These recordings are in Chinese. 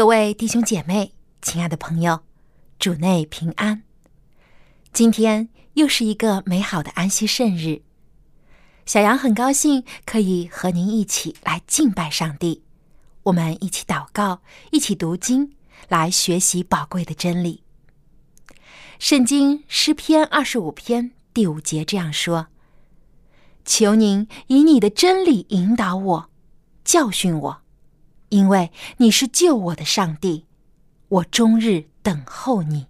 各位弟兄姐妹，亲爱的朋友，主内平安。今天又是一个美好的安息圣日。小杨很高兴可以和您一起来敬拜上帝，我们一起祷告，一起读经，来学习宝贵的真理。圣经诗篇二十五篇第五节这样说：“求您以你的真理引导我，教训我，因为你是救我的上帝，我终日等候你。”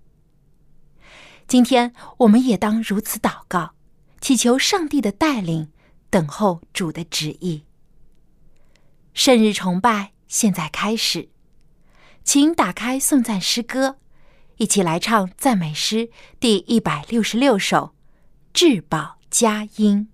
今天我们也当如此祷告，祈求上帝的带领。等候主的旨意。圣日崇拜现在开始，请打开颂赞诗歌，一起来唱赞美诗第一百六十六首《至宝佳音》。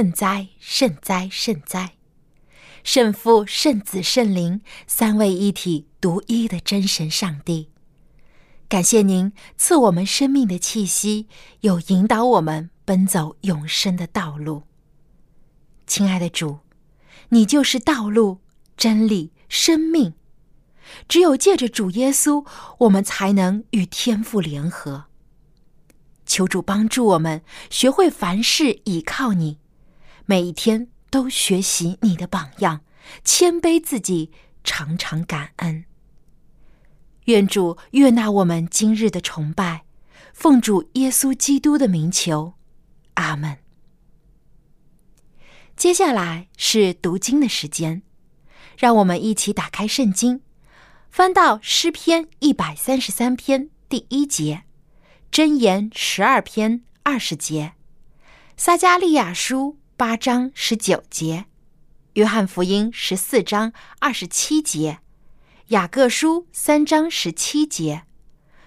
圣哉，圣哉，圣哉！圣父、圣子、圣灵三位一体、独一的真神上帝，感谢您赐我们生命的气息，又引导我们奔走永生的道路。亲爱的主，你就是道路、真理、生命。只有借着主耶稣，我们才能与天父联合。求主帮助我们学会凡事倚靠你。每一天都学习你的榜样，谦卑自己，常常感恩。愿主悦纳我们今日的崇拜，奉主耶稣基督的名求，阿门。接下来是读经的时间，让我们一起打开圣经，翻到诗篇一百三十三篇第一节，箴言十二篇二十节，撒加利亚书。八章十九节，约翰福音十四章二十七节，雅各书三章十七节，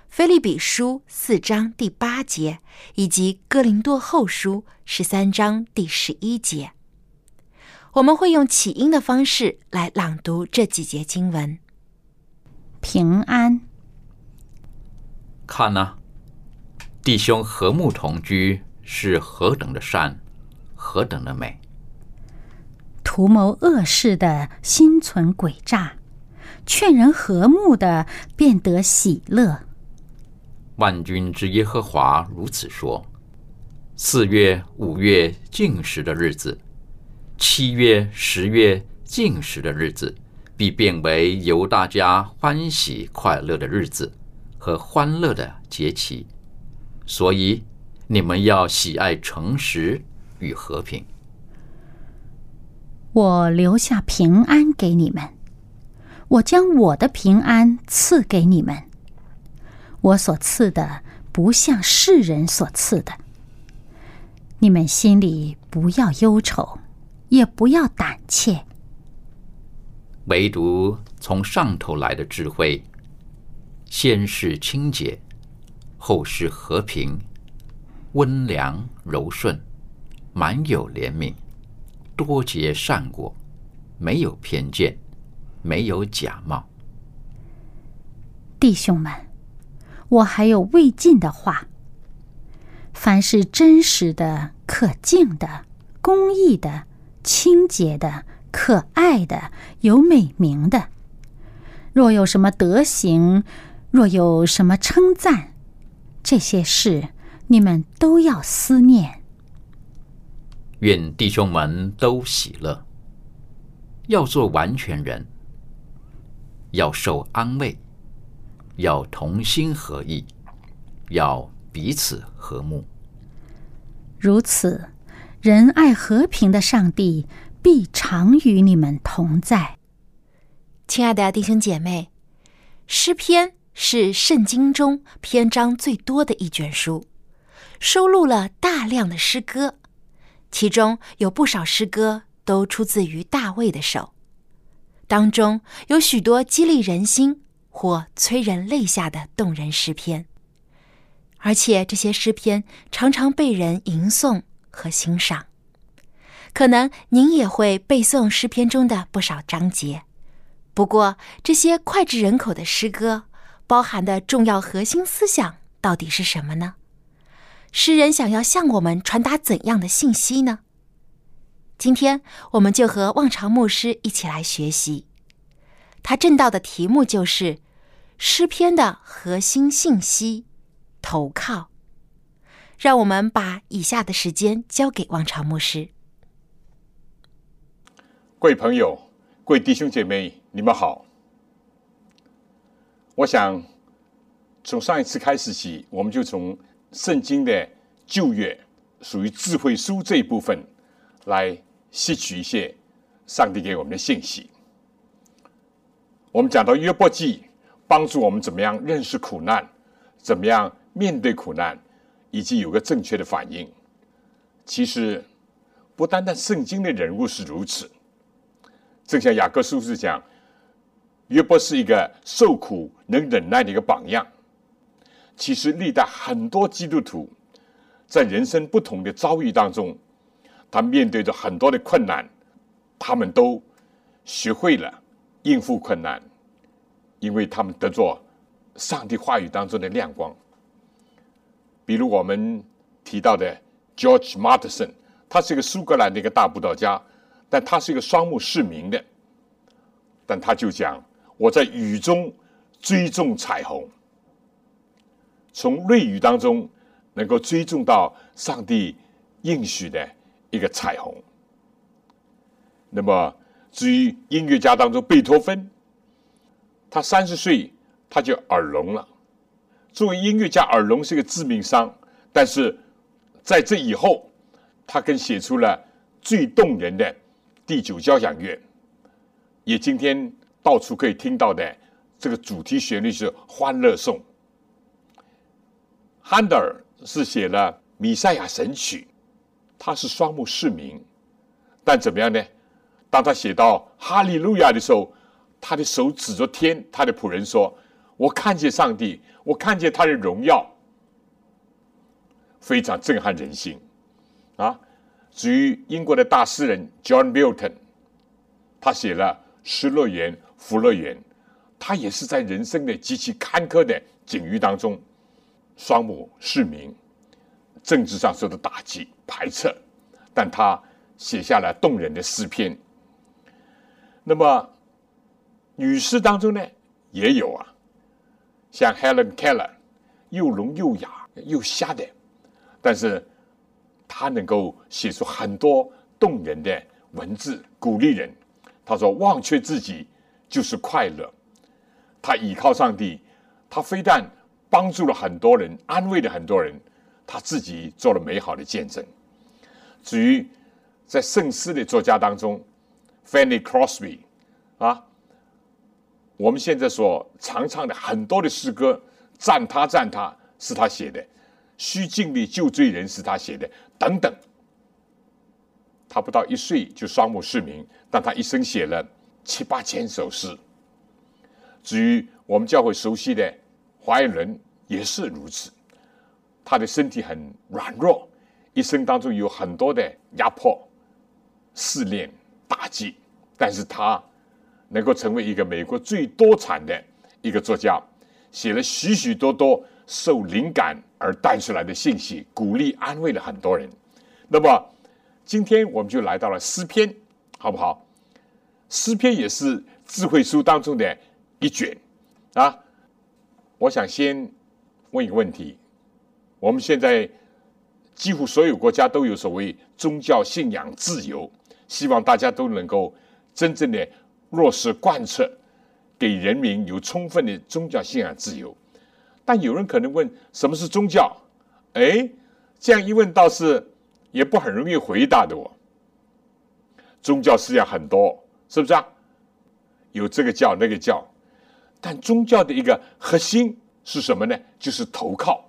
菲利比书四章第八节，以及哥林多后书十三章第十一节。我们会用起音的方式来朗读这几节经文。平安，看呐，弟兄和睦同居是何等的善！何等的美！图谋恶事的心存诡诈，劝人和睦的便得喜乐。万军之耶和华如此说：四月、五月禁食的日子，七月、十月禁食的日子，必变为由大家欢喜快乐的日子和欢乐的节期。所以，你们要喜爱诚实与和平。我留下平安给你们，我将我的平安赐给你们。我所赐的不像世人所赐的。你们心里不要忧愁，也不要胆怯。唯独从上头来的智慧，先是清洁，后是和平，温良柔顺，满有怜悯，多结善果，没有偏见，没有假冒。弟兄们，我还有未尽的话。凡是真实的、可敬的、公义的、清洁的、可爱的、有美名的，若有什么德行，若有什么称赞，这些事你们都要思念。愿弟兄们都喜乐，要做完全人，要受安慰，要同心合意，要。彼此和睦，如此，仁爱和平的上帝必常与你们同在。亲爱的弟兄姐妹，诗篇是圣经中篇章最多的一卷书，收录了大量的诗歌，其中有不少诗歌都出自于大卫的手，当中有许多激励人心或催人泪下的动人诗篇。而且这些诗篇常常被人吟诵和欣赏，可能您也会背诵诗篇中的不少章节。不过，这些脍炙人口的诗歌包含的重要核心思想到底是什么呢？诗人想要向我们传达怎样的信息呢？今天，我们就和望潮牧师一起来学习。他正道的题目就是诗篇的核心信息。投靠，让我们把以下的时间交给望潮牧师。各位朋友、各位弟兄姐妹，你们好。我想从上一次开始起，我们就从圣经的旧约属于智慧书这一部分来吸取一些上帝给我们的信息。我们讲到约伯记，帮助我们怎么样认识苦难，怎么样。面对苦难，以及有个正确的反应。其实，不单单圣经的人物是如此。正像雅各书是讲，约伯是一个受苦能忍耐的一个榜样。其实，历代很多基督徒在人生不同的遭遇当中，他面对着很多的困难，他们都学会了应付困难，因为他们得着上帝话语当中的亮光。比如我们提到的 George Martin，他是一个苏格兰的一个大布道家，但他是一个双目失明的。但他就讲：“我在雨中追踪彩虹，从瑞雨当中能够追踪到上帝应许的一个彩虹。”那么，至于音乐家当中贝多芬，他三十岁他就耳聋了。作为音乐家，耳聋是个致命伤。但是在这以后，他更写出了最动人的第九交响乐，也今天到处可以听到的这个主题旋律是《欢乐颂》。汉德尔是写了《米赛亚神曲》，他是双目失明，但怎么样呢？当他写到《哈利路亚》的时候，他的手指着天，他的仆人说：“我看见上帝。”我看见他的荣耀，非常震撼人心，啊！至于英国的大诗人 John Milton，他写了《失乐园》《福乐园》，他也是在人生的极其坎坷的境遇当中，双目失明，政治上受到打击排斥，但他写下了动人的诗篇。那么，女诗当中呢，也有啊。像 Helen Keller，又聋又哑又瞎的，但是他能够写出很多动人的文字，鼓励人。他说：“忘却自己就是快乐。”他倚靠上帝，他非但帮助了很多人，安慰了很多人，他自己做了美好的见证。至于在圣诗的作家当中，Fanny Crosby 啊，我们现在所常唱的很多的诗歌，赞他赞他是他写的，须尽力救罪人是他写的，等等。他不到一岁就双目失明，但他一生写了七八千首诗。至于我们教会熟悉的华严人也是如此，他的身体很软弱，一生当中有很多的压迫、试炼、打击，但是他能够成为一个美国最多产的一个作家，写了许许多多受灵感而带出来的信息，鼓励安慰了很多人。那么今天我们就来到了诗篇，好不好？诗篇也是智慧书当中的。一卷啊！我想先问一个问题：我们现在几乎所有国家都有所谓宗教信仰自由，希望大家都能够真正的落实贯彻，给人民有充分的宗教信仰自由。但有人可能问：什么是宗教？哎，这样一问倒是也不很容易回答的哦。宗教思想很多，是不是啊？有这个教那个教。但宗教的一个核心是什么呢？就是投靠，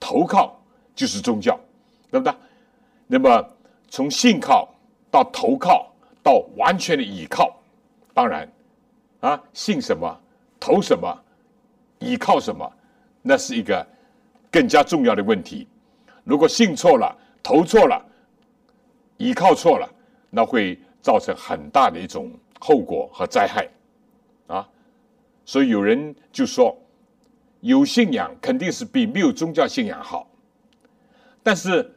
投靠就是宗教，对不对？那么从信靠到投靠到完全的倚靠，当然啊，信什么，投什么，倚靠什么，那是一个更加重要的问题。如果信错了，投错了，倚靠错了，那会造成很大的一种后果和灾害。所以有人就说，有信仰肯定是比没有宗教信仰好。但是，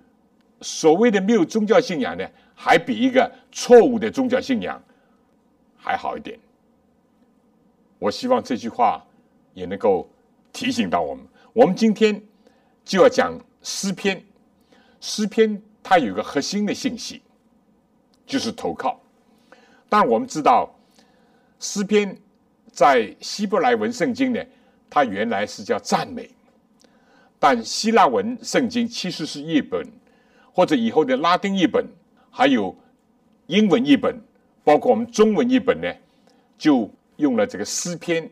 所谓的没有宗教信仰呢，还比一个错误的宗教信仰还好一点。我希望这句话也能够提醒到我们。我们今天就要讲诗篇，诗篇它有个核心的信息，就是投靠。但我们知道，诗篇。在希伯来文圣经呢，它原来是叫赞美，但希腊文圣经其实是译本，或者以后的拉丁译本，还有英文译本，包括我们中文译本呢，就用了这个诗篇，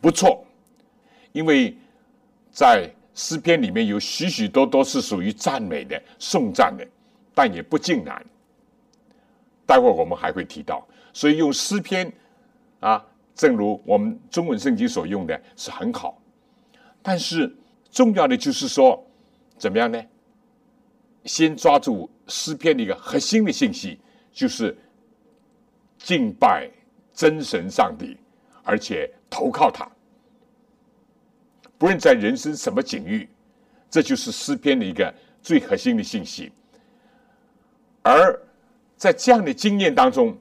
不错，因为在诗篇里面有许许多多是属于赞美的、颂赞的，但也不尽然。待会我们还会提到，所以用诗篇啊。正如我们中文圣经所用的是很好，但是重要的就是说，怎么样呢？先抓住诗篇的一个核心的信息，就是敬拜真神上帝，而且投靠他。不论在人生什么境遇，这就是诗篇的一个最核心的信息。而在这样的经验当中，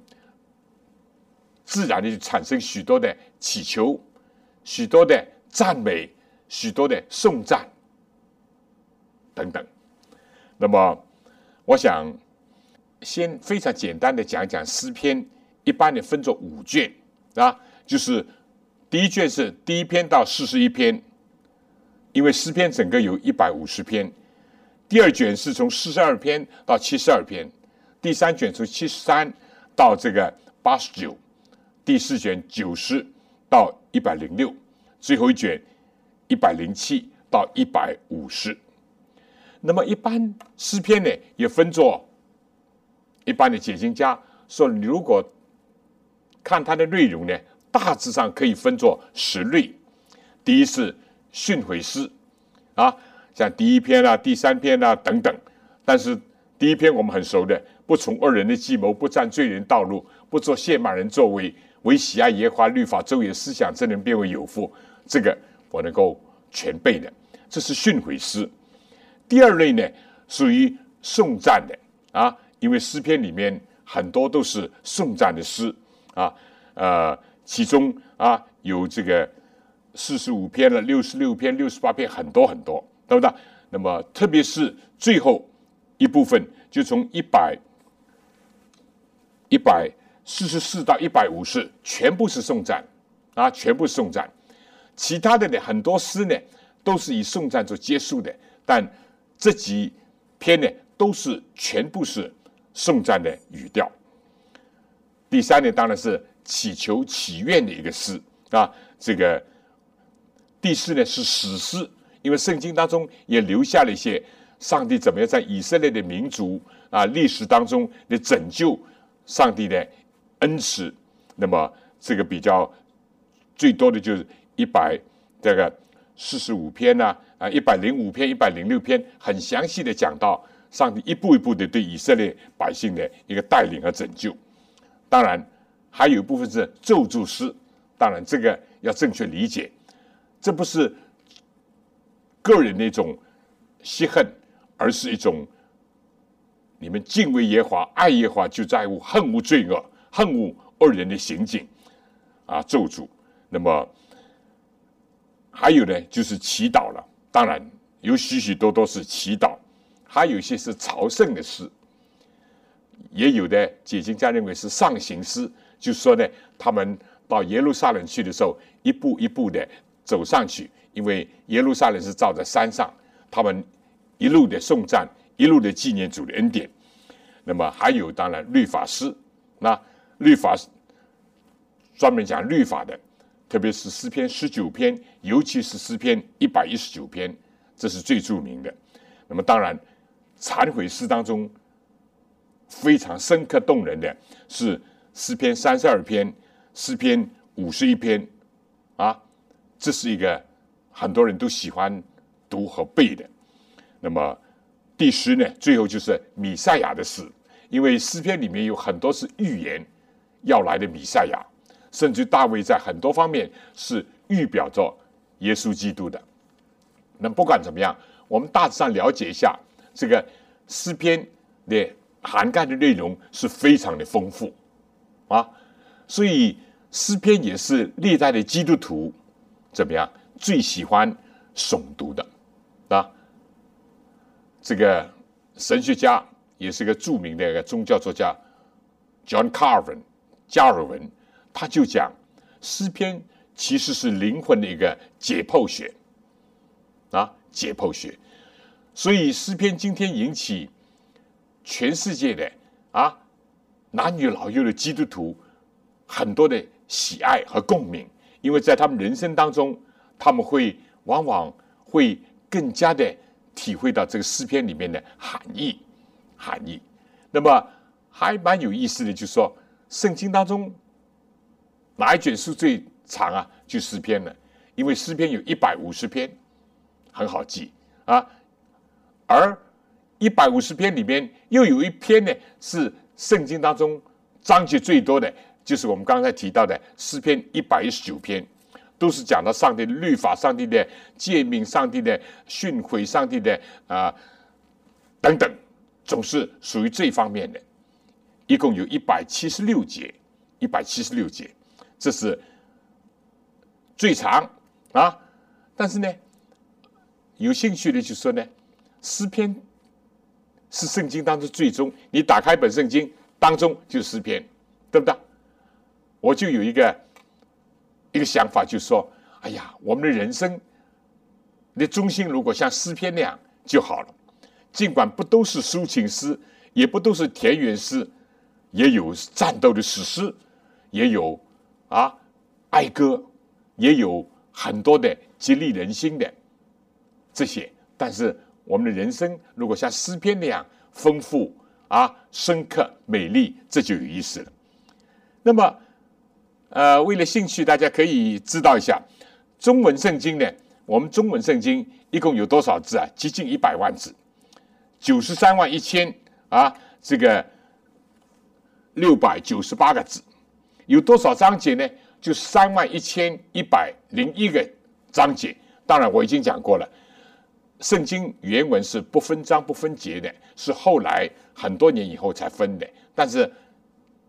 自然的产生许多的祈求，许多的赞美，许多的颂赞等等。那么，我想先非常简单的讲讲诗篇，一般的分作五卷啊，就是第一卷是第一篇到四十一篇，因为诗篇整个有一百五十篇；第二卷是从四十二篇到七十二篇；第三卷从七十三到这个八十九。第四卷九十到一百零六，最后一卷一百零七到一百五十。那么一般诗篇呢，也分作一般的解经家说，如果看它的内容呢，大致上可以分作十类。第一是训诲诗啊，像第一篇啊、第三篇啊等等。但是第一篇我们很熟的，不从恶人的计谋，不占罪人道路，不做亵慢人作为。为喜爱耶和华律法，周围思想，真人变为有福。这个我能够全背的，这是训诲诗。第二类呢，属于颂赞的啊，因为诗篇里面很多都是颂赞的诗啊，呃，其中啊有这个四十五篇了，六十六篇、六十八篇，很多很多，对不对？那么特别是最后一部分，就从一百一百四十四到一百五十，全部是颂赞啊，全部是颂赞。其他的呢，很多诗呢都是以颂赞做结束的，但这几篇呢都是全部是颂赞的语调。第三呢，当然是祈求祈愿的一个诗啊，这个第四呢是史诗，因为圣经当中也留下了一些上帝怎么样在以色列的民族啊历史当中的拯救，上帝的恩慈。那么这个比较最多的就是。一百这个四十五篇呐，啊，一百零五篇、一百零六篇，很详细的讲到上帝一步一步的对以色列百姓的一个带领和拯救。当然，还有一部分是咒诅诗，当然这个要正确理解，这不是个人的一种惜恨，而是一种你们敬畏耶华、爱耶华，就在乎恨无罪恶、恨恶恶人的行径啊，咒诅。那么。还有呢，就是祈祷了。当然有许许多多是祈祷，还有一些是朝圣的诗，也有的解经家认为是上行诗，就说呢，他们到耶路撒冷去的时候，一步一步的走上去，因为耶路撒冷是照在山上，他们一路的颂赞，一路的纪念主的恩典。那么还有当然律法师，那律法专门讲律法的。特别是诗篇十九篇，尤其是诗篇一百一十九篇，这是最著名的。那么，当然，忏悔诗当中非常深刻动人的是诗篇三十二篇、诗篇五十一篇，啊，这是一个很多人都喜欢读和背的。那么，第十呢，最后就是米赛亚的诗，因为诗篇里面有很多是预言要来的米赛亚。甚至大卫在很多方面是预表着耶稣基督的。那不管怎么样，我们大致上了解一下这个诗篇的涵盖的内容是非常的丰富啊。所以诗篇也是历代的基督徒怎么样最喜欢诵读的啊。这个神学家也是个著名的一个宗教作家 John Carvin 加尔文。他就讲，诗篇其实是灵魂的一个解剖学，啊，解剖学。所以诗篇今天引起全世界的啊男女老幼的基督徒很多的喜爱和共鸣，因为在他们人生当中，他们会往往会更加的体会到这个诗篇里面的含义，含义。那么还蛮有意思的，就是说圣经当中。哪一卷书最长啊？就诗篇了，因为诗篇有一百五十篇，很好记啊。而一百五十篇里面又有一篇呢，是圣经当中章节最多的，就是我们刚才提到的诗篇一百一十九篇，都是讲到上帝的律法、上帝的诫命、上帝的训诲、上帝的啊等等，总是属于这方面的。一共有一百七十六节，一百七十六节。这是最长啊，但是呢，有兴趣的就说呢，诗篇是圣经当中最终，你打开一本圣经当中就是诗篇，对不对？我就有一个一个想法，就说，哎呀，我们的人生的中心如果像诗篇那样就好了，尽管不都是抒情诗，也不都是田园诗，也有战斗的史诗，也有。啊，爱歌也有很多的激励人心的这些，但是我们的人生如果像诗篇那样丰富啊、深刻、美丽，这就有意思了。那么，呃，为了兴趣，大家可以知道一下中文圣经呢。我们中文圣经一共有多少字啊？接近一百万字，九十三万一千啊，这个六百九十八个字。有多少章节呢？就三万一千一百零一个章节。当然，我已经讲过了，圣经原文是不分章不分节的，是后来很多年以后才分的。但是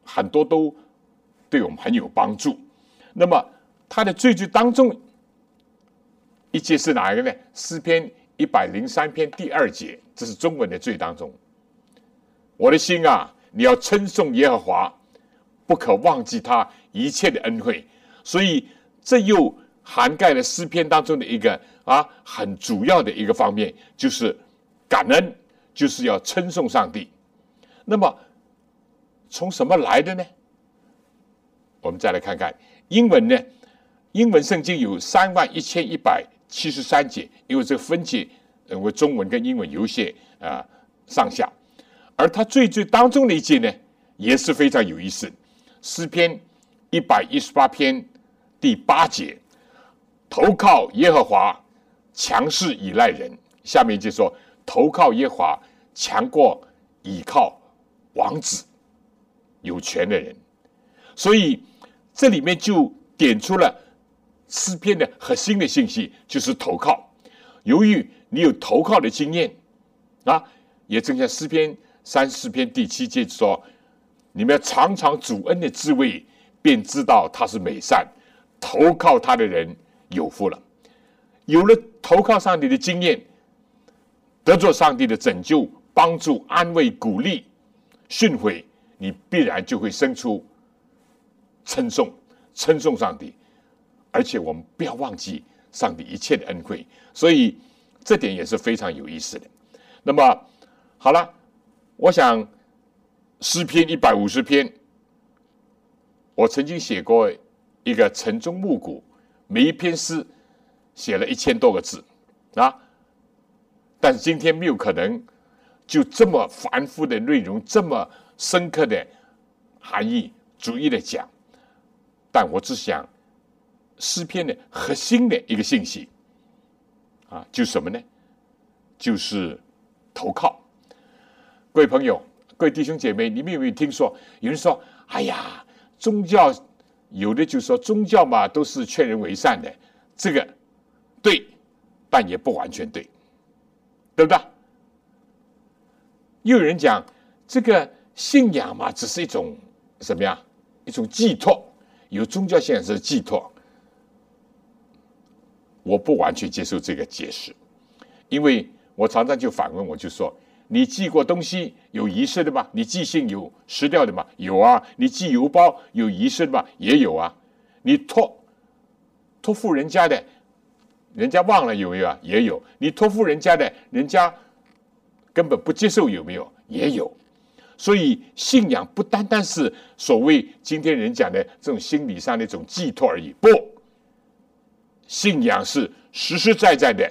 很多都对我们很有帮助。那么它的最最当中一节是哪一个呢？诗篇一百零三篇第二节，这是中文的最当中我的心啊，你要称颂耶和华，不可忘记他一切的恩惠。所以这又涵盖了诗篇当中的一个啊很主要的一个方面，就是感恩，就是要称颂上帝。那么从什么来的呢？我们再来看看英文呢？英文圣经有三万一千一百七十三节，因为这个分节，因为中文跟英文有些啊上下。而他最最当中的一节呢，也是非常有意思。诗篇一百一十八篇第八节，投靠耶和华，强势依赖人。下面就说，投靠耶和华，强过倚靠王子、有权的人。所以这里面就点出了诗篇的核心的信息，就是投靠。由于你有投靠的经验啊，也正像诗篇。三四篇第七节说：“你们要尝尝主恩的滋味，便知道他是美善。投靠他的人有福了。有了投靠上帝的经验，得着上帝的拯救、帮助、安慰、鼓励、训诲，你必然就会生出称颂、称颂上帝。而且我们不要忘记上帝一切的恩惠，所以这点也是非常有意思的。那么好了。”我想诗篇一百五十篇，我曾经写过一个晨钟暮鼓，每一篇诗写了一千多个字啊。但是今天没有可能就这么繁复的内容，这么深刻的含义，逐一的讲。但我只想诗篇的核心的一个信息啊，就什么呢？就是投靠。各位朋友，各位弟兄姐妹，你们有没有听说有人说：“哎呀，宗教有的就说宗教嘛，都是劝人为善的。”这个对，但也不完全对，对不对？又有人讲这个信仰嘛，只是一种什么呀？一种寄托，有宗教信仰是寄托。我不完全接受这个解释，因为我常常就反问，我就说。你寄过东西有遗失的吗？你寄信有失掉的吗？有啊。你寄邮包有遗失的吗？也有啊。你托托付人家的，人家忘了有没有啊？也有。你托付人家的，人家根本不接受有没有？也有。所以信仰不单单是所谓今天人讲的这种心理上的一种寄托而已。不，信仰是实实在在的、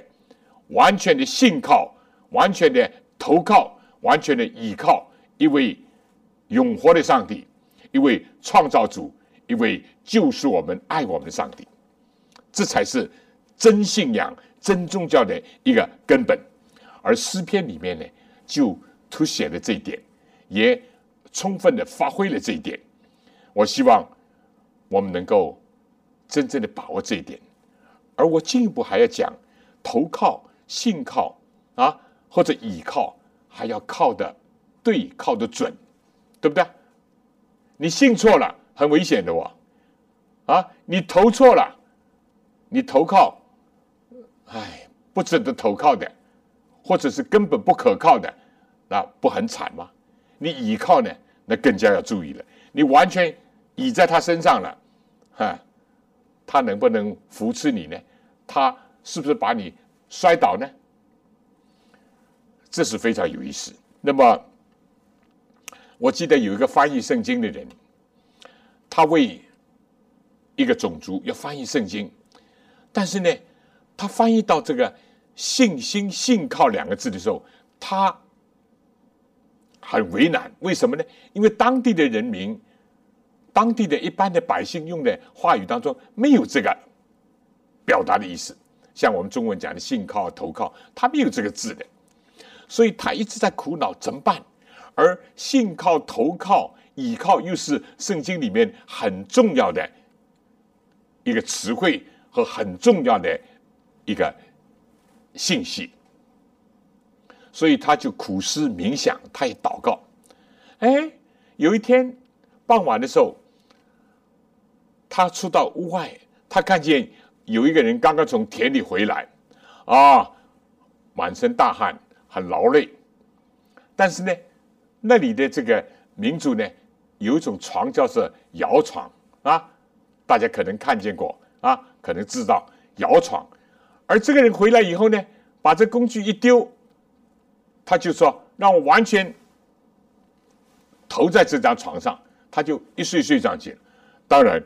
完全的信靠、完全的。投靠完全的依靠一位永活的上帝，一位创造主，一位救赎我们、爱我们的上帝，这才是真信仰、真宗教的一个根本。而诗篇里面呢，就凸显了这一点，也充分的发挥了这一点。我希望我们能够真正的把握这一点。而我进一步还要讲，投靠、信靠啊。或者倚靠，还要靠的对，靠的准，对不对？你信错了，很危险的哦。啊，你投错了，你投靠，哎，不值得投靠的，或者是根本不可靠的，那不很惨吗？你倚靠呢，那更加要注意了。你完全倚在他身上了，哈，他能不能扶持你呢？他是不是把你摔倒呢？这是非常有意思。那么，我记得有一个翻译圣经的人，他为一个种族要翻译圣经，但是呢，他翻译到这个“信心”“信靠”两个字的时候，他很为难。为什么呢？因为当地的人民、当地的一般的百姓用的话语当中没有这个表达的意思。像我们中文讲的“信靠”“投靠”，他没有这个字的。所以他一直在苦恼怎么办，而信靠、投靠、倚靠又是圣经里面很重要的一个词汇和很重要的一个信息，所以他就苦思冥想，他也祷告。哎，有一天傍晚的时候，他出到屋外，他看见有一个人刚刚从田里回来，啊，满身大汗。很劳累，但是呢，那里的这个民族呢，有一种床叫做摇床啊，大家可能看见过啊，可能知道摇床。而这个人回来以后呢，把这工具一丢，他就说让我完全投在这张床上，他就一睡睡上去了。当然，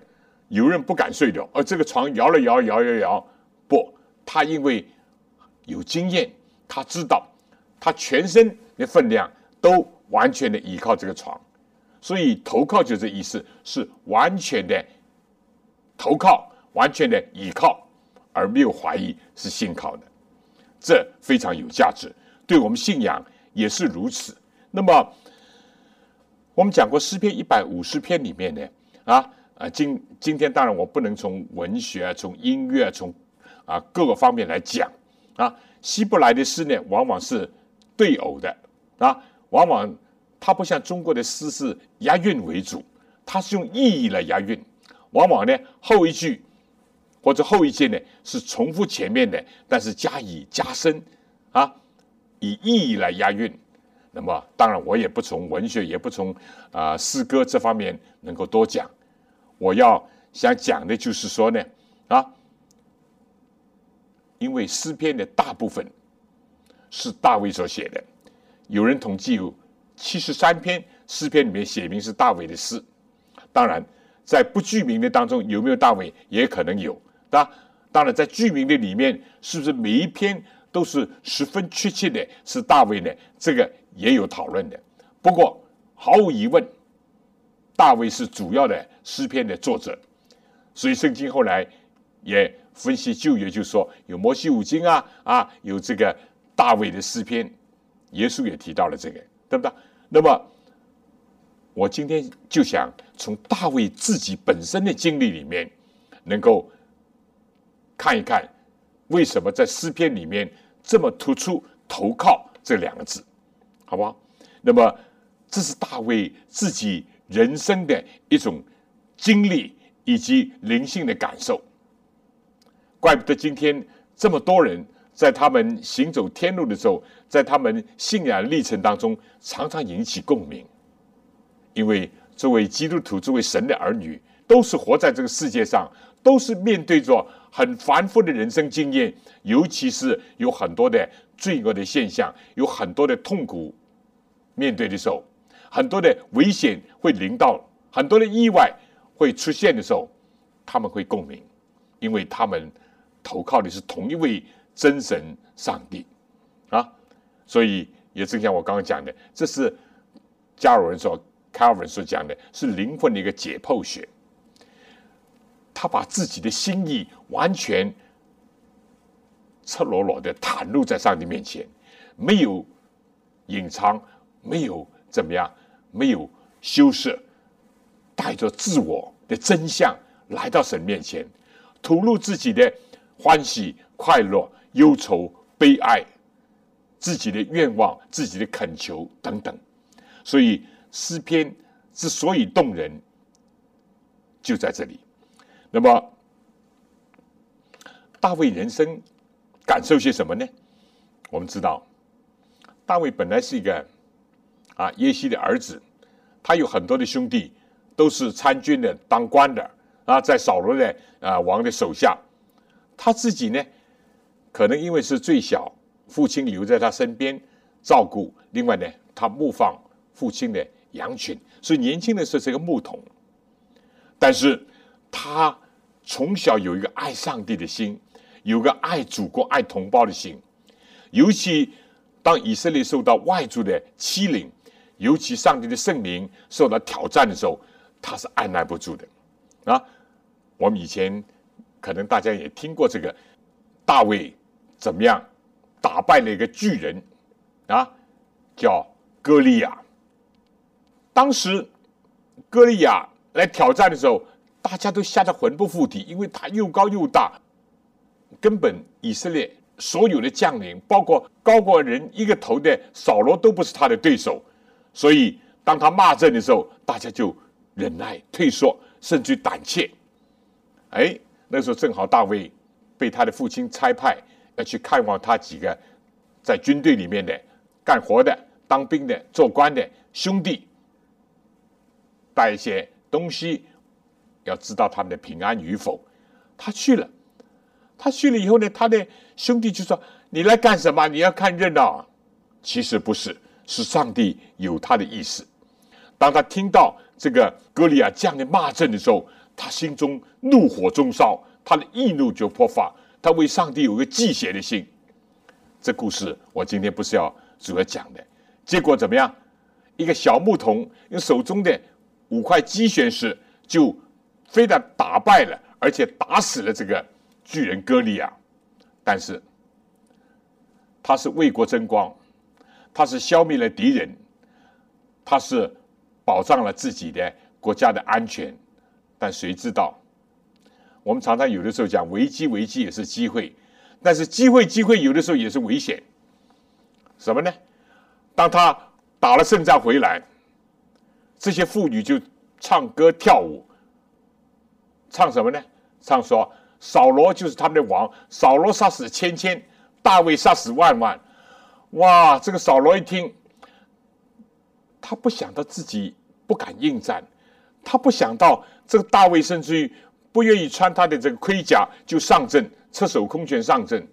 有人不敢睡的，而这个床摇了摇，摇摇摇，不，他因为有经验，他知道他全身的分量都完全的依靠这个床，所以投靠就这意思，是完全的投靠，完全的依靠，而没有怀疑，是信靠的，这非常有价值，对我们信仰也是如此。那么，我们讲过诗篇一百五十篇里面呢，啊。啊，今今天当然我不能从文学啊，从音乐，从啊各个方面来讲啊。希伯来的诗呢，往往是对偶的啊，往往它不像中国的诗是押韵为主，它是用意义来押韵。往往呢后一句或者后一句呢是重复前面的，但是加以加深啊，以意义来押韵。那么当然我也不从文学，也不从啊诗歌这方面能够多讲。我要想讲的就是说呢，啊，因为诗篇的大部分是大卫所写的，有人统计有七十三篇诗篇里面写明是大卫的诗。当然，在不具名的当中有没有大卫也可能有，对吧？当然，在具名的里面，是不是每一篇都是十分确切的是大卫呢？这个也有讨论的。不过，毫无疑问。大卫是主要的诗篇的作者，所以圣经后来也分析旧约，就说有摩西五经啊啊，有这个大卫的诗篇，耶稣也提到了这个，对不对？那么我今天就想从大卫自己本身的经历里面，能够看一看为什么在诗篇里面这么突出“投靠”这两个字，好不好？那么这是大卫自己。人生的一种经历以及灵性的感受，怪不得今天这么多人在他们行走天路的时候，在他们信仰历程当中，常常引起共鸣。因为作为基督徒，作为神的儿女，都是活在这个世界上，都是面对着很繁复的人生经验，尤其是有很多的罪恶的现象，有很多的痛苦面对的时候。很多的危险会临到，很多的意外会出现的时候，他们会共鸣，因为他们投靠的是同一位真神上帝啊，所以也正像我刚刚讲的，这是加尔文所 Calvin 所讲的，是灵魂的一个解剖学。他把自己的心意完全赤裸裸的袒露在上帝面前，没有隐藏，没有怎么样。没有羞涩，带着自我的真相来到神面前，吐露自己的欢喜、快乐、忧愁、悲哀，自己的愿望、自己的恳求等等。所以诗篇之所以动人，就在这里。那么，大卫人生感受些什么呢？我们知道，大卫本来是一个。啊，耶西的儿子，他有很多的兄弟，都是参军的、当官的啊，在扫罗的啊王的手下。他自己呢，可能因为是最小，父亲留在他身边照顾。另外呢，他牧放父亲的羊群，所以年轻的时候是个牧童。但是他从小有一个爱上帝的心，有个爱祖国、爱同胞的心。尤其当以色列受到外族的欺凌。尤其上帝的圣名受到挑战的时候，他是按捺不住的啊！我们以前可能大家也听过这个大卫怎么样打败了一个巨人啊，叫歌利亚。当时歌利亚来挑战的时候，大家都吓得魂不附体，因为他又高又大，根本以色列所有的将领，包括高过人一个头的扫罗，都不是他的对手。所以，当他骂阵的时候，大家就忍耐、退缩，甚至胆怯。哎，那时候正好大卫被他的父亲差派要去看望他几个在军队里面的干活的当兵的、做官的兄弟带一些东西，要知道他们的平安与否。他去了，他去了以后呢，他的兄弟就说：“你来干什么？你要看热闹？”其实不是，是上帝有他的意思。当他听到这个歌利亚这样的骂阵的时候，他心中怒火中烧，他的易怒就破发，他为上帝有个忌邪的心。这故事我今天不是要主要讲的，结果怎么样？一个小牧童用手中的五块鸡血石，就非但打败了，而且打死了这个巨人歌利亚。但是他是为国争光，他是消灭了敌人，他是保障了自己的国家的安全。但谁知道？我们常常有的时候讲危机，危机也是机会。但是机会，机会有的时候也是危险。什么呢？当他打了胜仗回来，这些妇女就唱歌跳舞，唱什么呢？唱说扫罗就是他们的王，扫罗杀死千千，大卫杀死万万。哇！这个扫罗一听，他不想到自己不敢应战，他不想到这个大卫甚至于不愿意穿他的这个盔甲就上阵。赤手空拳上阵，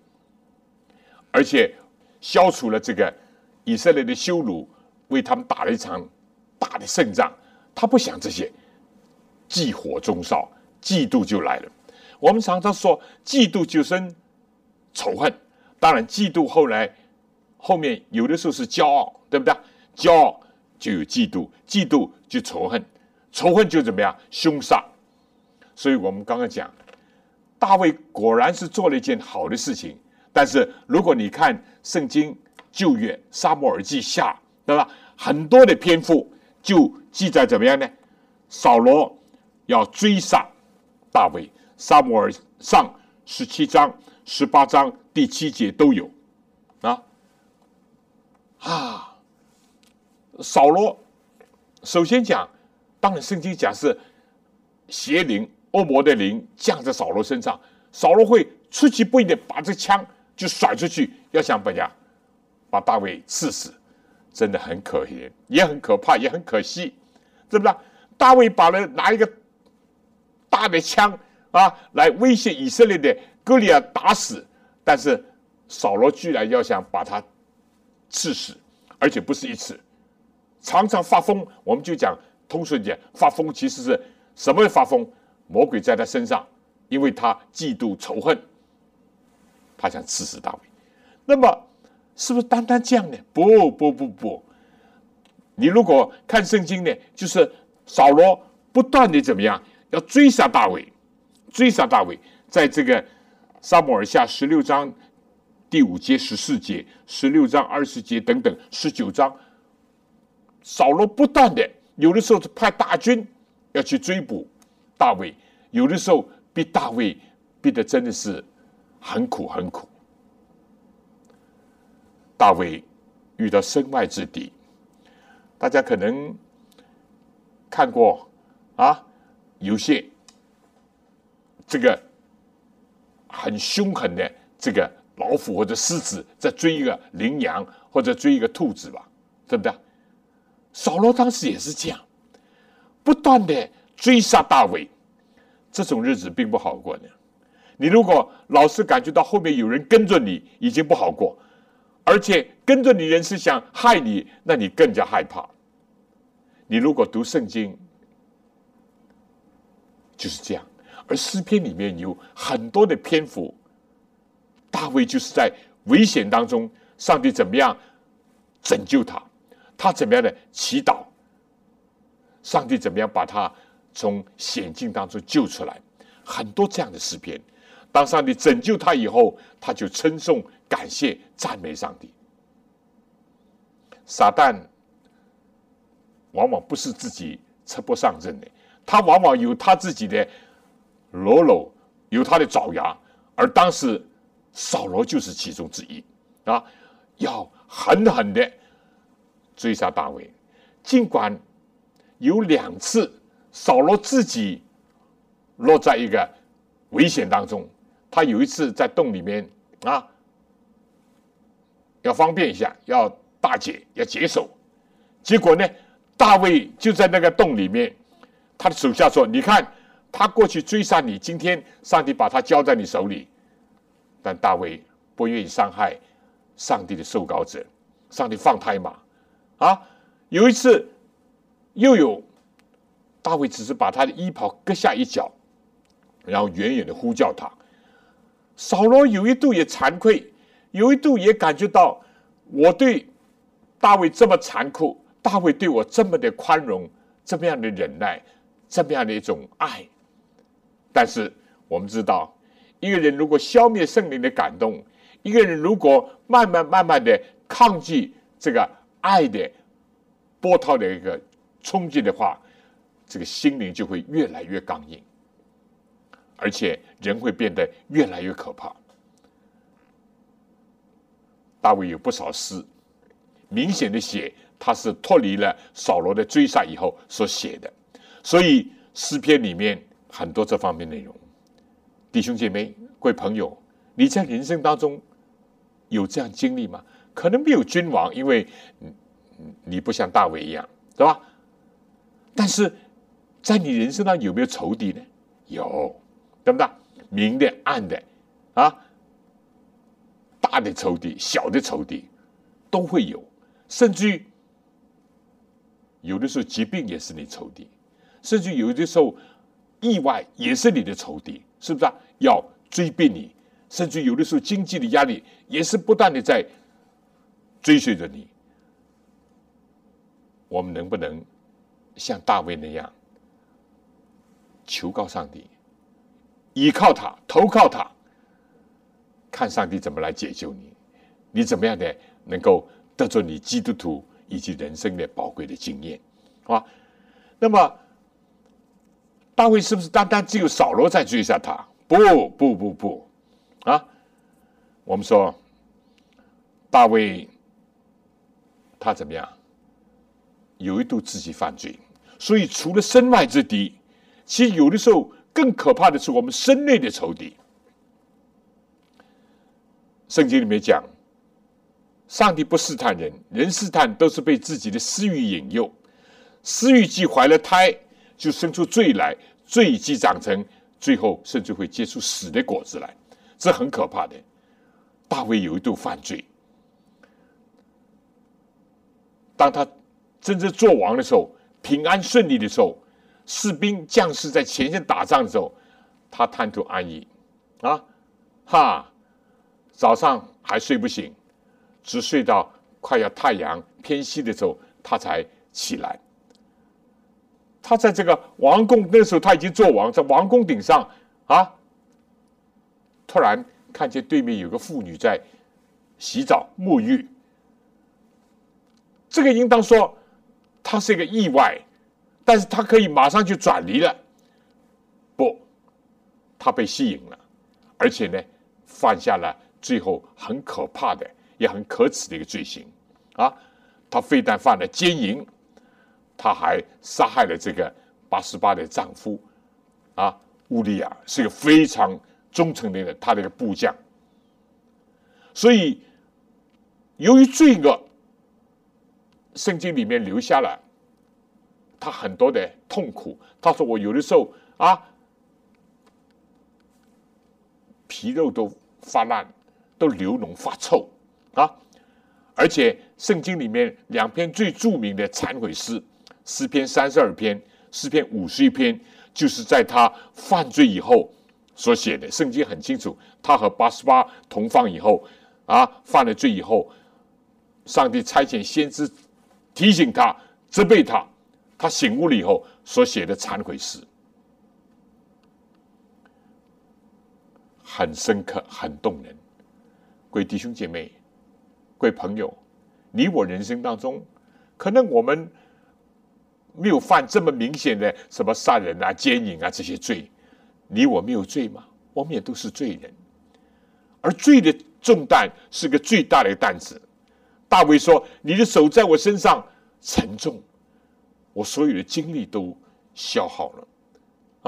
而且消除了这个以色列的羞辱，为他们打了一场大的胜仗。他不想这些，忌火中烧，嫉妒就来了。我们常常说，嫉妒就生仇恨。当然，嫉妒后来后面有的时候是骄傲，对不对？骄傲就有嫉妒，嫉妒就仇恨，仇恨就怎么样？凶杀。所以我们刚刚讲。大卫果然是做了一件好的事情，但是如果你看圣经旧约撒母耳记下，对吧？很多的篇幅就记载怎么样呢？扫罗要追杀大卫，撒母耳上十七章、十八章第七节都有啊啊！扫罗首先讲，当然圣经讲是邪灵。恶魔的灵降在扫罗身上，扫罗会出其不意的把这枪就甩出去，要想把呀把大卫刺死，真的很可怜，也很可怕，也很可惜，是不是？大卫把人拿一个大的枪啊来威胁以色列的哥利亚打死，但是扫罗居然要想把他刺死，而且不是一次，常常发疯。我们就讲通顺点，发疯其实是什么发疯？魔鬼在他身上，因为他嫉妒仇恨，他想刺死大卫。那么，是不是单单这样呢？不不不不，你如果看圣经呢，就是扫罗不断的怎么样，要追杀大卫，追杀大卫。在这个撒母耳下十六章第五节、十四节、十六章二十节等等十九章，扫罗不断的，有的时候是派大军要去追捕。大卫有的时候逼大卫逼的真的是很苦很苦。大卫遇到身外之敌，大家可能看过啊，有些这个很凶狠的这个老虎或者狮子在追一个羚羊或者追一个兔子吧，对不对？扫罗当时也是这样，不断的。追杀大卫，这种日子并不好过呢。你如果老是感觉到后面有人跟着你，已经不好过，而且跟着你人是想害你，那你更加害怕。你如果读圣经，就是这样。而诗篇里面有很多的篇幅，大卫就是在危险当中，上帝怎么样拯救他，他怎么样的祈祷，上帝怎么样把他。从险境当中救出来，很多这样的诗篇。当上帝拯救他以后，他就称颂、感谢、赞美上帝。撒旦往往不是自己吃不上阵的，他往往有他自己的喽啰，有他的爪牙。而当时扫罗就是其中之一啊，要狠狠的追杀大卫，尽管有两次。扫罗自己落在一个危险当中。他有一次在洞里面啊，要方便一下，要大解，要解手。结果呢，大卫就在那个洞里面，他的手下说：“你看，他过去追杀你，今天上帝把他交在你手里。”但大卫不愿意伤害上帝的受膏者，上帝放他一马。啊，有一次又有大卫只是把他的衣袍割下一角，然后远远的呼叫他。扫罗有一度也惭愧，有一度也感觉到我对大卫这么残酷，大卫对我这么的宽容，这么样的忍耐，这么样的一种爱。但是我们知道，一个人如果消灭圣灵的感动，一个人如果慢慢慢慢的抗拒这个。爱的波涛的一个冲击的话，这个心灵就会越来越刚硬，而且人会变得越来越可怕。大卫有不少诗，明显的写他是脱离了扫罗的追杀以后所写的，所以诗篇里面很多这方面内容。弟兄姐妹、各位朋友，你在人生当中有这样经历吗？可能没有君王，因为你不像大卫一样，对吧？但是在你人生当中有没有仇敌呢？有，对不对？明的、暗的，啊，大的仇敌、小的仇敌都会有，甚至于有的时候疾病也是你仇敌，甚至有的时候意外也是你的仇敌，是不是啊？要追逼你，甚至有的时候经济的压力也是不断的在。追随着你，我们能不能像大卫那样求告上帝，依靠他，投靠他，看上帝怎么来解救你？你怎么样的能够得着你基督徒以及人生的宝贵的经验？啊，那么大卫是不是单单只有扫罗在追杀他？不不不不，啊，我们说大卫。他怎么样？有一度自己犯罪，所以除了身外之敌，其实有的时候更可怕的是我们身内的仇敌。圣经里面讲，上帝不试探人，人试探都是被自己的私欲引诱。私欲既怀了胎，就生出罪来，罪既长成，最后甚至会结出死的果子来，这很可怕的。大卫有一度犯罪。当他真正做王的时候，平安顺利的时候，士兵将士在前线打仗的时候，他贪图安逸，啊，哈，早上还睡不醒，只睡到快要太阳偏西的时候，他才起来。他在这个王宫那时候他已经做王，在王宫顶上啊，突然看见对面有个妇女在洗澡沐浴。这个应当说，他是一个意外，但是他可以马上就转离了。不，他被吸引了，而且呢，犯下了最后很可怕的、也很可耻的一个罪行啊！他非但犯了奸淫，他还杀害了这个八十八的丈夫啊，乌利亚是一个非常忠诚的人，他的一个部将。所以，由于罪恶。圣经里面留下了他很多的痛苦。他说：“我有的时候啊，皮肉都发烂，都流脓发臭啊。而且圣经里面两篇最著名的忏悔诗，诗篇三十二篇，诗篇五十一篇，就是在他犯罪以后所写的。圣经很清楚，他和八十八同房以后啊，犯了罪以后，上帝差遣先知。”提醒他，责备他，他醒悟了以后所写的忏悔诗，很深刻，很动人。各位弟兄姐妹，各位朋友，你我人生当中，可能我们没有犯这么明显的什么杀人啊、奸淫啊这些罪，你我没有罪吗？我们也都是罪人，而罪的重担是个最大的担子。大卫说：“你的手在我身上沉重，我所有的精力都消耗了，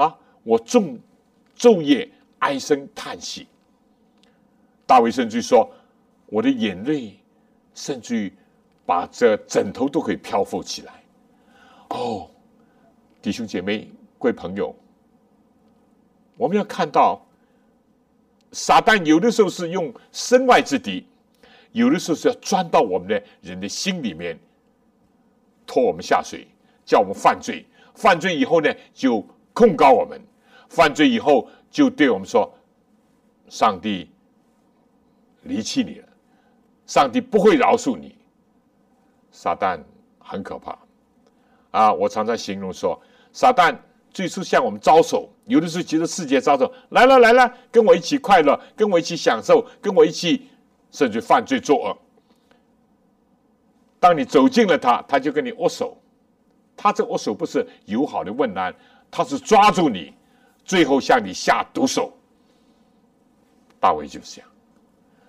啊！我昼昼夜唉声叹息。”大卫甚至说：“我的眼泪甚至于把这枕头都可以漂浮起来。哦，弟兄姐妹、各位朋友，我们要看到，撒旦有的时候是用身外之敌，有的时候是要钻到我们的人的心里面，拖我们下水，叫我们犯罪。犯罪以后呢，就控告我们；犯罪以后，就对我们说：“上帝离弃你了，上帝不会饶恕你。”撒旦很可怕。啊，我常常形容说，撒旦最初向我们招手，有的时候觉得世界招手，来了来了，跟我一起快乐，跟我一起享受，跟我一起甚至犯罪作恶。当你走近了他，他就跟你握手，他这握手不是友好的问安，他是抓住你，最后向你下毒手。大卫就是这样，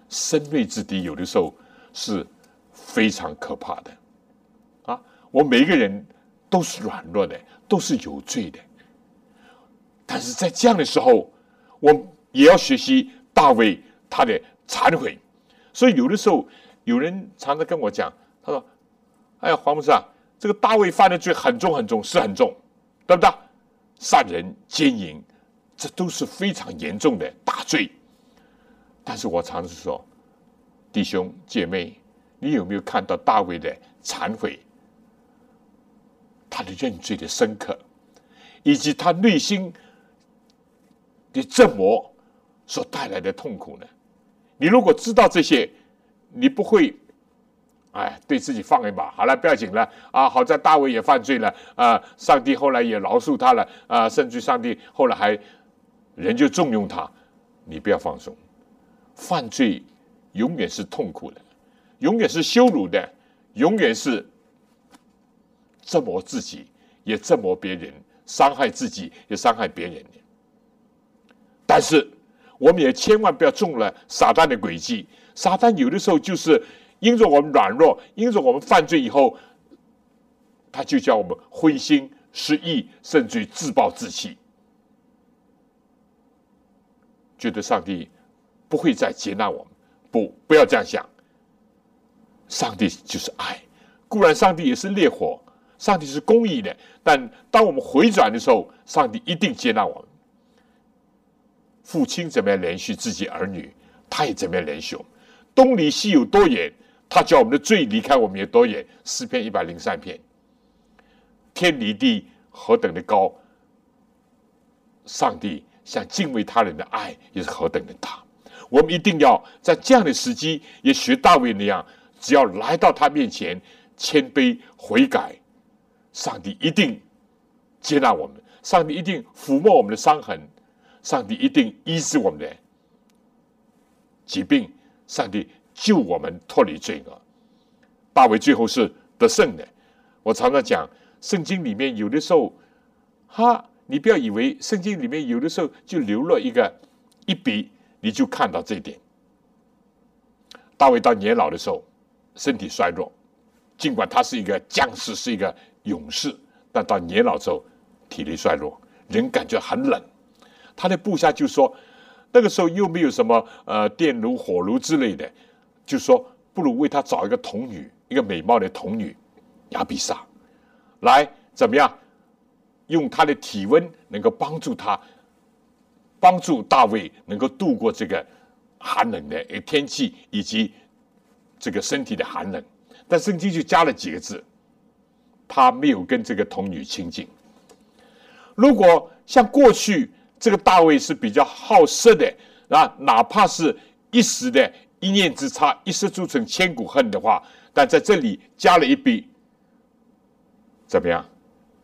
生锐之敌有的时候是非常可怕的，啊，我每一个人。都是软弱的，都是有罪的。但是在这样的时候，我也要学习大卫他的忏悔。所以有的时候，有人常常跟我讲，他说：“哎呀，黄牧师啊，这个大卫犯的罪很重很重，是很重，对不对？杀人、奸淫，这都是非常严重的大罪。”但是我常常说，弟兄姐妹，你有没有看到大卫的忏悔？他的认罪的深刻，以及他内心的折磨所带来的痛苦呢？你如果知道这些，你不会，哎，对自己放一马，好了，不要紧了啊！好在大卫也犯罪了啊，上帝后来也饶恕他了啊，甚至上帝后来还人就重用他，你不要放松。犯罪永远是痛苦的，永远是羞辱的，永远是。折磨自己，也折磨别人；伤害自己，也伤害别人。但是，我们也千万不要中了撒旦的诡计。撒旦有的时候就是因着我们软弱，因着我们犯罪以后，他就叫我们灰心失意，甚至于自暴自弃，觉得上帝不会再接纳我们。不，不要这样想。上帝就是爱，固然上帝也是烈火。上帝是公义的，但当我们回转的时候，上帝一定接纳我们。父亲怎么样联系自己儿女，他也怎么样联系我们。东离西有多远，他叫我们的罪离开我们有多远。诗篇一百零三篇，天离地何等的高，上帝像敬畏他人的爱也是何等的大。我们一定要在这样的时机，也学大卫那样，只要来到他面前，谦卑悔改。上帝一定接纳我们，上帝一定抚摸我们的伤痕，上帝一定医治我们的疾病，上帝救我们脱离罪恶。大卫最后是得胜的。我常常讲，圣经里面有的时候，哈，你不要以为圣经里面有的时候就留了一个一笔，你就看到这一点。大卫到年老的时候，身体衰弱，尽管他是一个将士，是一个。勇士，但到年老之后，体力衰弱，人感觉很冷。他的部下就说：“那个时候又没有什么呃电炉、火炉之类的，就说不如为他找一个童女，一个美貌的童女亚比莎，来怎么样？用她的体温能够帮助他，帮助大卫能够度过这个寒冷的天气以及这个身体的寒冷。但圣经就加了几个字。”他没有跟这个童女亲近。如果像过去这个大卫是比较好色的啊，哪怕是一时的一念之差，一失足成千古恨的话，但在这里加了一笔，怎么样？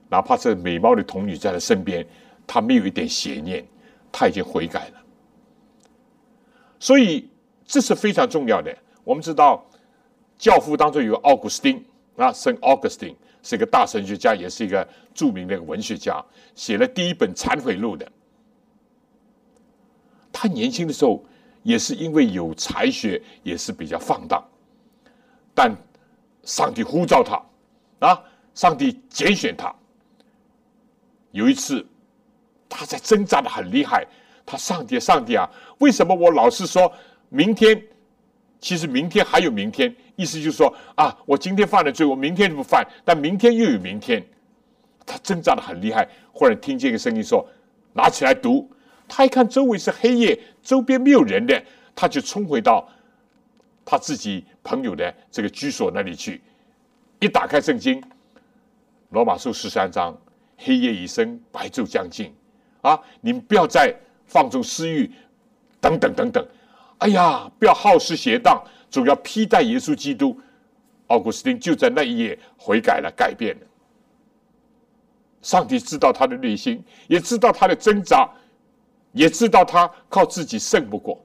哪怕是美貌的童女在他身边，他没有一点邪念，他已经悔改了。所以这是非常重要的。我们知道，教父当中有奥古斯丁啊，圣奥古斯丁。是一个大神学家，也是一个著名的文学家，写了第一本忏悔录的。他年轻的时候也是因为有才学，也是比较放荡。但上帝呼召他，啊，上帝拣选他。有一次，他在挣扎的很厉害。他上帝，上帝啊，为什么我老是说明天？其实明天还有明天，意思就是说啊，我今天犯了罪，我明天就不犯，但明天又有明天，他挣扎的很厉害。忽然听见一个声音说：“拿起来读。”他一看周围是黑夜，周边没有人的，他就冲回到他自己朋友的这个居所那里去。一打开圣经，《罗马书》十三章：“黑夜已深，白昼将近。”啊，你们不要再放纵私欲，等等等等。哎呀，不要好事邪荡，总要披戴耶稣基督。奥古斯丁就在那一夜悔改了，改变了。上帝知道他的内心，也知道他的挣扎，也知道他靠自己胜不过。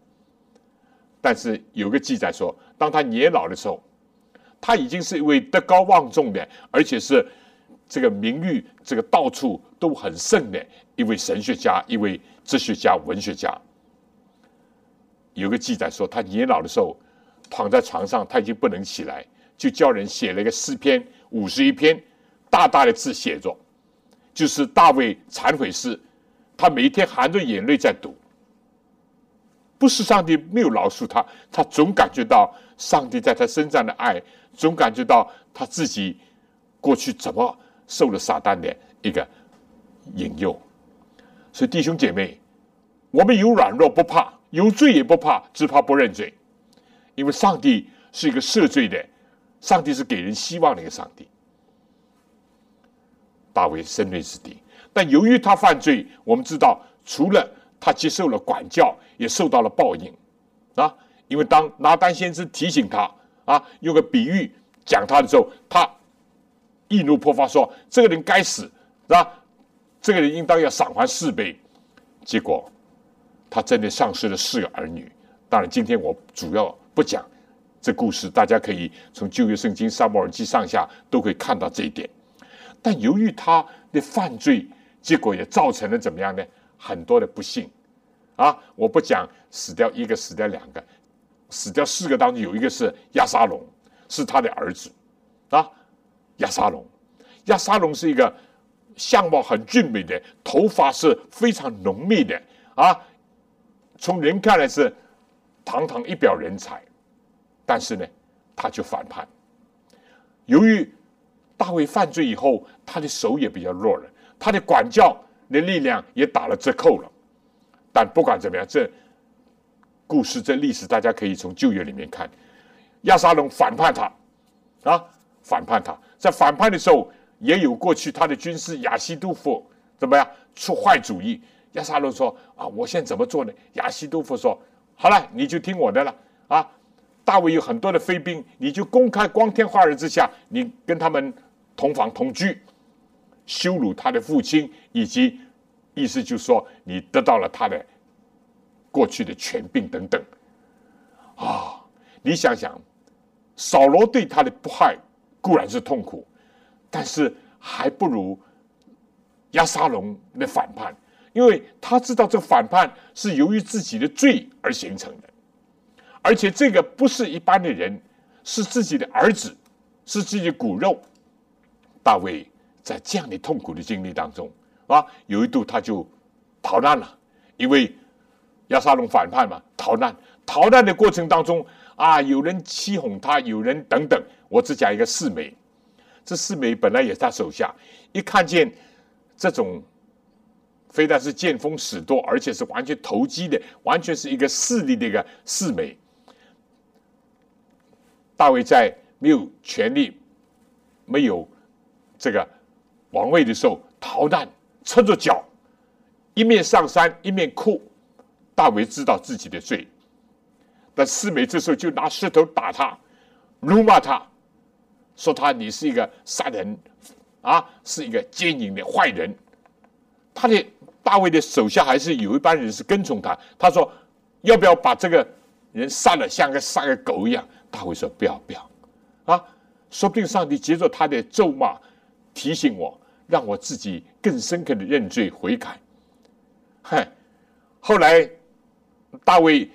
但是有个记载说，当他年老的时候，他已经是一位德高望重的，而且是这个名誉这个到处都很盛的一位神学家、一位哲学家、文学家。有个记载说，他年老的时候躺在床上，他已经不能起来，就叫人写了一个诗篇五十一篇，大大的字写着，就是大卫忏悔诗。他每一天含着眼泪在读，不是上帝没有饶恕他，他总感觉到上帝在他身上的爱，总感觉到他自己过去怎么受了撒旦的一个引诱。所以弟兄姐妹，我们有软弱不怕。有罪也不怕，只怕不认罪，因为上帝是一个赦罪的，上帝是给人希望的一个上帝。大卫深内之地，但由于他犯罪，我们知道，除了他接受了管教，也受到了报应啊！因为当拿单先知提醒他啊，用个比喻讲他的时候，他易怒破发说：“这个人该死，是吧？这个人应当要赏还四倍。”结果。他真的丧失了四个儿女。当然，今天我主要不讲这故事，大家可以从旧约圣经撒母耳记上下都可以看到这一点。但由于他的犯罪，结果也造成了怎么样呢？很多的不幸啊！我不讲死掉一个，死掉两个，死掉四个当中有一个是亚沙龙，是他的儿子啊。亚沙龙，亚沙龙是一个相貌很俊美的，头发是非常浓密的啊。从人看来是堂堂一表人才，但是呢，他就反叛。由于大卫犯罪以后，他的手也比较弱了，他的管教的力量也打了折扣了。但不管怎么样，这故事这历史，大家可以从旧约里面看，亚沙龙反叛他，啊，反叛他，在反叛的时候，也有过去他的军师亚西杜夫怎么样出坏主意。亚沙龙说：“啊，我现在怎么做呢？”亚西多夫说：“好了，你就听我的了。啊，大卫有很多的飞兵，你就公开光天化日之下，你跟他们同房同居，羞辱他的父亲，以及意思就是说，你得到了他的过去的权柄等等。啊，你想想，扫罗对他的不害固然是痛苦，但是还不如亚沙龙的反叛。”因为他知道这个反叛是由于自己的罪而形成的，而且这个不是一般的人，是自己的儿子，是自己的骨肉。大卫在这样的痛苦的经历当中啊，有一度他就逃难了，因为亚沙龙反叛嘛，逃难。逃难的过程当中啊，有人欺哄他，有人等等。我只讲一个四美，这四美本来也是他手下，一看见这种。非但是见风使舵，而且是完全投机的，完全是一个势力的一个四美。大卫在没有权力、没有这个王位的时候逃难，撑着脚，一面上山一面哭。大卫知道自己的罪，但四美这时候就拿石头打他，辱骂他，说他你是一个杀人啊，是一个奸淫的坏人。他的。大卫的手下还是有一班人是跟从他。他说：“要不要把这个人杀了，像个杀个狗一样？”大卫说：“不要，不要，啊！说不定上帝接着他的咒骂，提醒我，让我自己更深刻的认罪悔改。”哼，后来大卫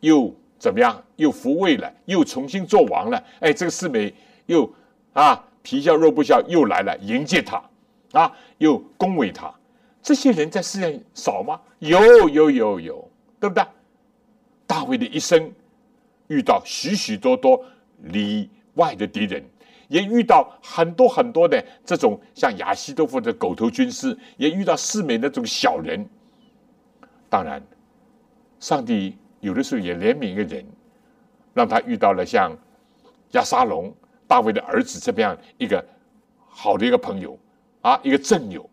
又怎么样？又复位了，又重新做王了。哎，这个四美又啊皮笑肉不笑，又来了迎接他，啊，又恭维他。这些人在世上少吗？有有有有，对不对？大卫的一生遇到许许多多里外的敌人，也遇到很多很多的这种像亚西多夫的狗头军师，也遇到世美那种小人。当然，上帝有的时候也怜悯一个人，让他遇到了像亚沙龙、大卫的儿子这么样一个好的一个朋友啊，一个战友，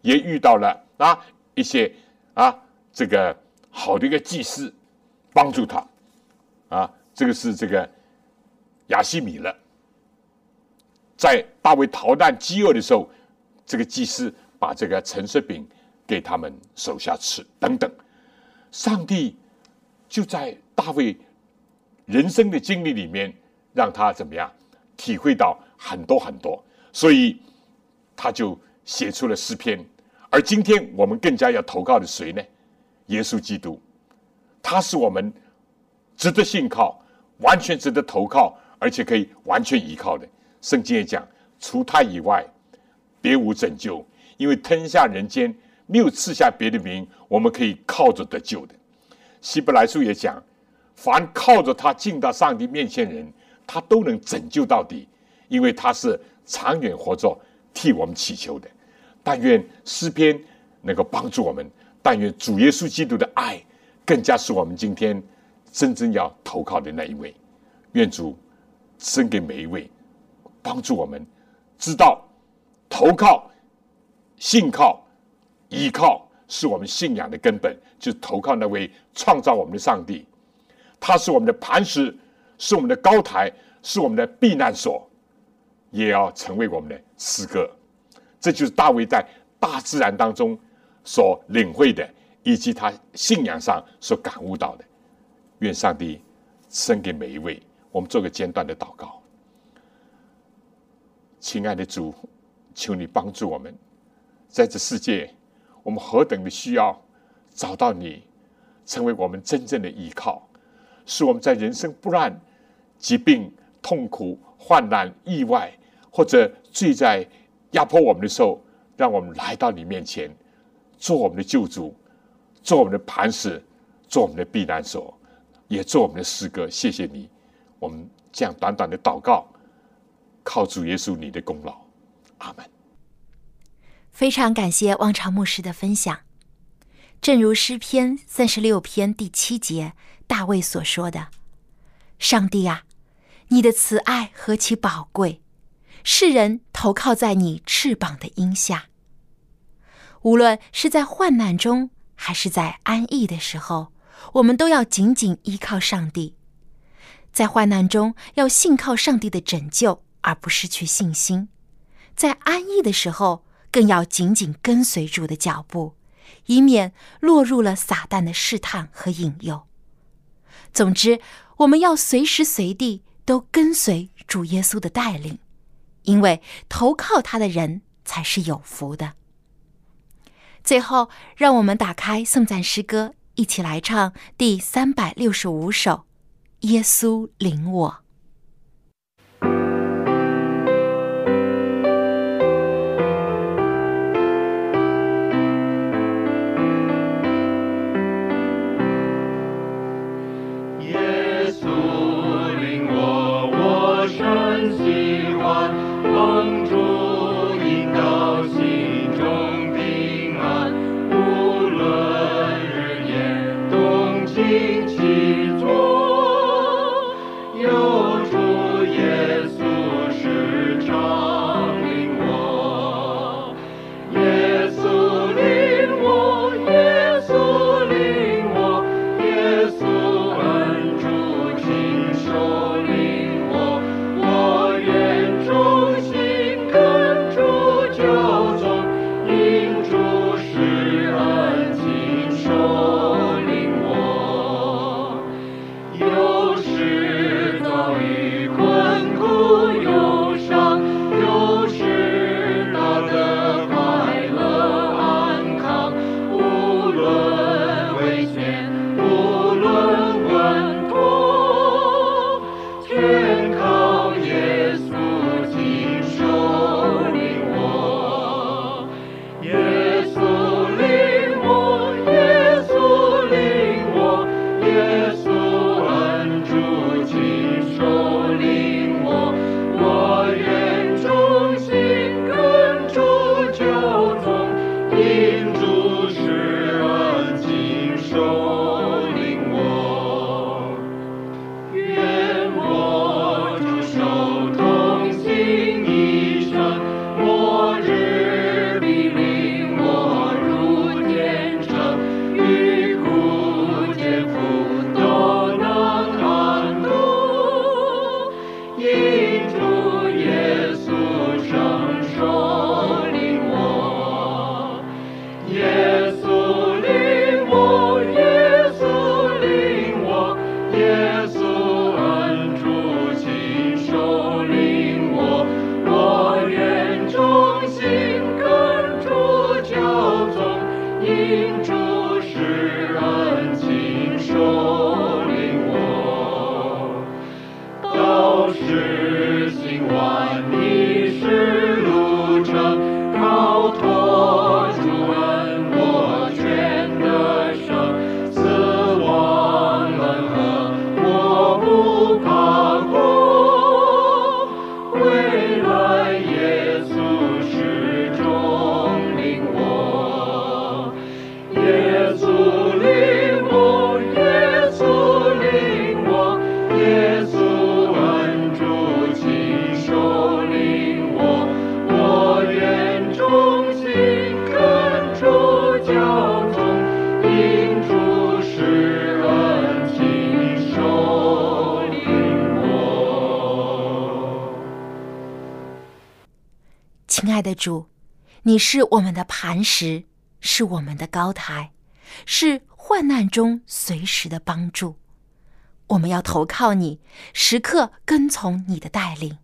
也遇到了啊一些啊这个好的一个祭司，帮助他啊，这个是这个亚西米勒，在大卫逃难饥饿的时候，这个祭司把这个陈设饼。给他们手下吃等等，上帝就在大卫人生的经历里面，让他怎么样体会到很多很多，所以他就写出了诗篇。而今天我们更加要投靠的谁呢？耶稣基督，他是我们值得信靠、完全值得投靠，而且可以完全依靠的。圣经也讲，除他以外，别无拯救，因为天下人间。没有赐下别的名，我们可以靠着得救的。希伯来书也讲，凡靠着他进到上帝面前人，他都能拯救到底，因为他是长远活着替我们祈求的。但愿诗篇能够帮助我们，但愿主耶稣基督的爱更加是我们今天真正要投靠的那一位。愿主赐给每一位，帮助我们知道投靠、信靠。依靠是我们信仰的根本，就投靠那位创造我们的上帝，他是我们的磐石，是我们的高台，是我们的避难所，也要成为我们的诗歌。这就是大卫在大自然当中所领会的，以及他信仰上所感悟到的。愿上帝生给每一位。我们做个简短的祷告，亲爱的主，求你帮助我们，在这世界。我们何等的需要找到你，成为我们真正的依靠，使我们在人生不乱、疾病、痛苦、患难、意外，或者罪在压迫我们的时候，让我们来到你面前，做我们的救主，做我们的磐石，做我们的避难所，也做我们的诗歌。谢谢你，我们这样短短的祷告，靠主耶稣你的功劳，阿门。非常感谢汪朝牧师的分享。正如诗篇三十六篇第七节大卫所说的：“上帝啊，你的慈爱何其宝贵！世人投靠在你翅膀的荫下。无论是在患难中，还是在安逸的时候，我们都要紧紧依靠上帝。在患难中，要信靠上帝的拯救，而不失去信心；在安逸的时候，更要紧紧跟随主的脚步，以免落入了撒旦的试探和引诱。总之，我们要随时随地都跟随主耶稣的带领，因为投靠他的人才是有福的。最后，让我们打开颂赞诗歌，一起来唱第三百六十五首《耶稣领我》。主，你是我们的磐石，是我们的高台，是患难中随时的帮助。我们要投靠你，时刻跟从你的带领。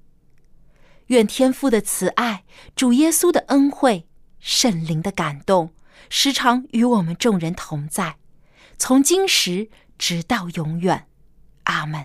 愿天父的慈爱、主耶稣的恩惠、圣灵的感动，时常与我们众人同在，从今时直到永远。阿门。